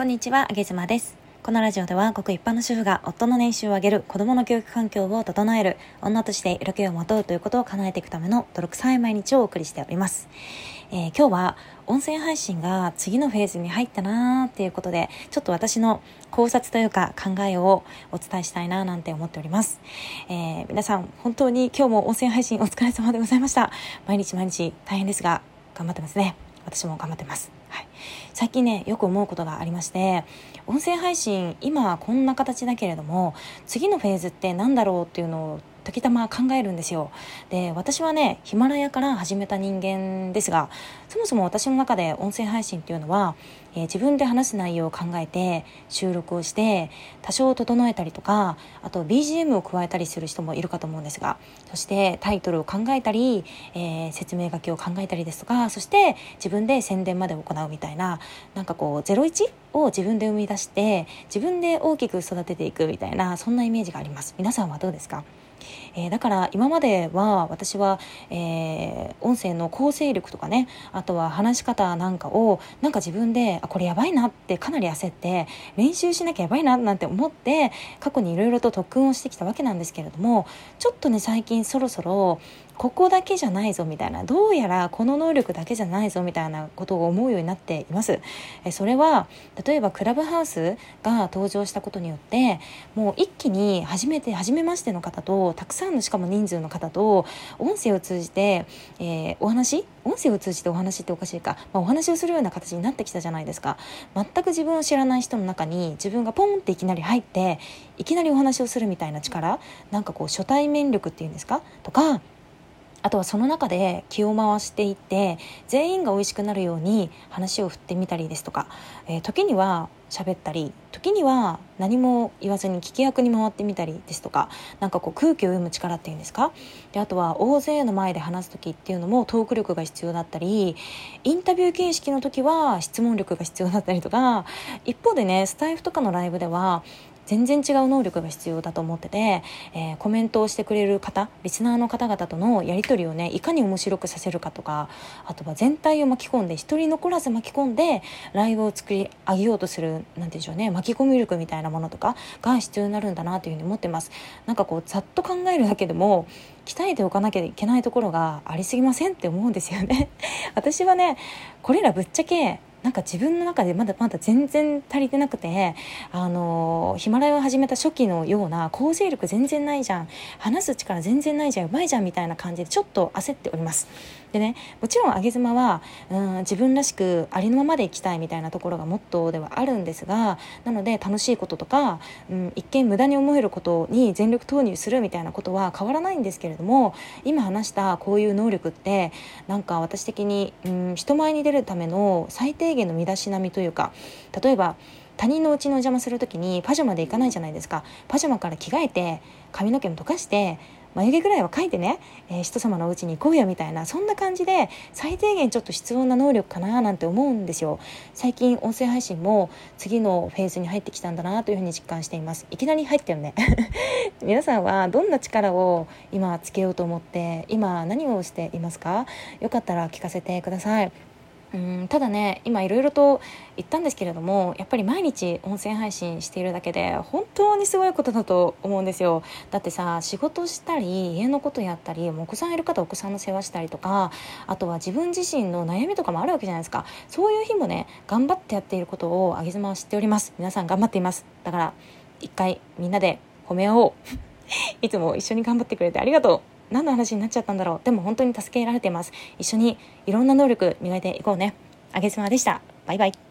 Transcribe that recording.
こんにちは、あげずまです。このラジオでは、ごく一般の主婦が夫の年収を上げる、子供の教育環境を整える、女として色気をまとうということを叶えていくための泥臭い毎日をお送りしております。えー今日は、音声配信が次のフェーズに入ったなーっていうことで、ちょっと私の考察というか考えをお伝えしたいなーなんて思っております。えー皆さん、本当に今日も音声配信お疲れ様でございました。毎日毎日大変ですが、頑張ってますね。私も頑張ってます。はい、最近ねよく思うことがありまして音声配信今こんな形だけれども次のフェーズって何だろうっていうのを時たま考えるんですよ。で私はねヒマラヤから始めた人間ですがそもそも私の中で音声配信っていうのは、えー自分で話す内容を考えて収録をして多少整えたりとかあと BGM を加えたりする人もいるかと思うんですがそしてタイトルを考えたり、えー説明書きを考えたりですとかそして自分で宣伝まで行うみたいななんかこう01を自分で生み出して自分で大きく育てていくみたいなそんなイメージがあります。皆さんはどうですか？えーだから今までは私は、えー音声の構成力とかねあとは話し方なんかをなんか自分であこれやばいなってかなり焦って練習しなきゃやばいななんて思って過去にいろいろと特訓をしてきたわけなんですけれどもちょっとね最近そろそろここだけじゃないぞみたいなどうやらこの能力だけじゃないぞみたいなことを思うようになっています。えそれは例えばクラブハウスが登場したことによってもう一気に初めて初めましての方とたくさんのしかも人数の方と音声を通じて、えーお話音声を通じてお話っておかしいか、まあ、お話をするような形になってきたじゃないですか。全く自分を知らない人の中に自分がポンっていきなり入っていきなりお話をするみたいな力。なんかこう初対面力っていうんですか？とかあとはその中で気を回していって全員が美味しくなるように話を振ってみたりですとか、えー時には喋ったり時には何も言わずに聞き役に回ってみたりですとかなんかこう空気を読む力っていうんですか？であとは大勢の前で話す時っていうのもトーク力が必要だったりインタビュー形式の時は質問力が必要だったりとか一方でねスタイフとかのライブでは全然違う能力が必要だと思ってて、えーコメントをしてくれる方リスナーの方々とのやり取りをねいかに面白くさせるかとかあとは全体を巻き込んで一人残らず巻き込んでライブを作り上げようとするなんて言うんでしょうね巻き込み力みたいなものとかが必要になるんだなというふうに思ってます。なんかこうざっと考えるだけでも鍛えておかなきゃいけないところがありすぎませんって思うんですよね。私はねこれらぶっちゃけなんか自分の中でまだまだ全然足りてなくてあのヒマラヤを始めた初期のような構成力全然ないじゃん。話す力全然ないじゃん。うまいじゃんみたいな感じでちょっと焦っております。でねもちろん上げ妻はうん自分らしくありのままで生きたいみたいなところがモットーではあるんですがなので楽しいこととか、うん、一見無駄に思えることに全力投入するみたいなことは変わらないんですけれども今話したこういう能力ってなんか私的に、うん、人前に出るための最低限の身だしなみというか例えば他人の家のお邪魔する時にパジャマで行かないじゃないですか。パジャマから着替えて髪の毛も溶かして眉毛ぐらいは描いてね、えー人様のお家に行こうよみたいなそんな感じで最低限ちょっと必要な能力かななんて思うんですよ。最近音声配信も次のフェーズに入ってきたんだなというふうに実感しています。いきなり入ったよね。皆さんはどんな力を今つけようと思って今何をしていますか？よかったら聞かせてください。うんただね今いろいろと言ったんですけれどもやっぱり毎日音声配信しているだけで本当にすごいことだと思うんですよ。だってさ仕事したり家のことやったりお子さんいる方お子さんの世話したりとかあとは自分自身の悩みとかもあるわけじゃないですか。そういう日もね頑張ってやっていることをあげ妻は知っております。皆さん頑張っています。だから一回みんなで褒め合おう。いつも一緒に頑張ってくれてありがとう。何の話になっちゃったんだろう。でも本当に助けられています。一緒にいろんな能力磨いていこうね。あげ妻でした。バイバイ。